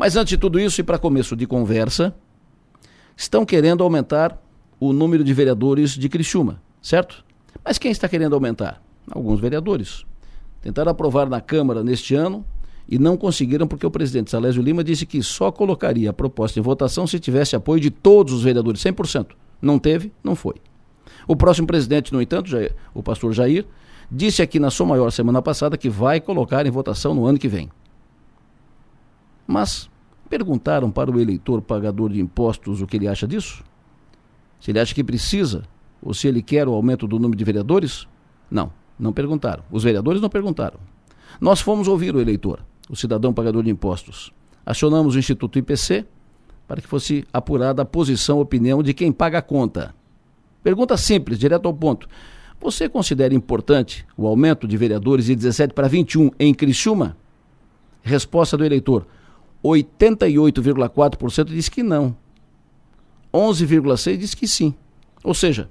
Mas antes de tudo isso, e para começo de conversa, estão querendo aumentar o número de vereadores de Criciúma, certo? Mas quem está querendo aumentar? Alguns vereadores. Tentaram aprovar na Câmara neste ano e não conseguiram porque o presidente Salésio Lima disse que só colocaria a proposta em votação se tivesse apoio de todos os vereadores, 100%. Não teve, não foi. O próximo presidente, no entanto, Jair, o pastor Jair, disse aqui na sua maior semana passada que vai colocar em votação no ano que vem. Mas perguntaram para o eleitor pagador de impostos o que ele acha disso? Se ele acha que precisa ou se ele quer o aumento do número de vereadores? Não, não perguntaram. Os vereadores não perguntaram. Nós fomos ouvir o eleitor, o cidadão pagador de impostos. Acionamos o Instituto IPC para que fosse apurada a posição, a opinião de quem paga a conta. Pergunta simples, direto ao ponto. Você considera importante o aumento de vereadores de 17 para 21 em Criciúma? Resposta do eleitor: 88,4% diz que não. 11,6% diz que sim. Ou seja,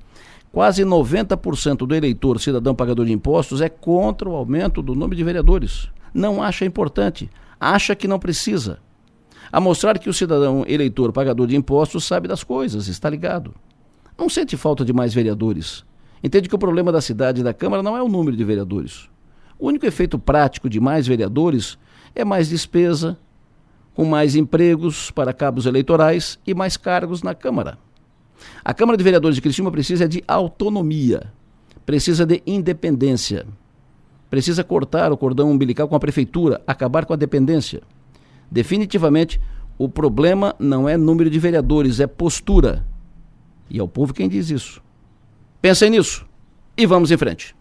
quase 90% do eleitor cidadão pagador de impostos é contra o aumento do número de vereadores. Não acha importante, acha que não precisa. A mostrar que o cidadão eleitor pagador de impostos sabe das coisas, está ligado. Não sente falta de mais vereadores. Entende que o problema da cidade e da Câmara não é o número de vereadores. O único efeito prático de mais vereadores é mais despesa, com mais empregos para cabos eleitorais e mais cargos na Câmara. A Câmara de Vereadores de Criciúma precisa de autonomia, precisa de independência, precisa cortar o cordão umbilical com a prefeitura, acabar com a dependência. Definitivamente, o problema não é número de vereadores, é postura. E é o povo quem diz isso. Pensem nisso e vamos em frente.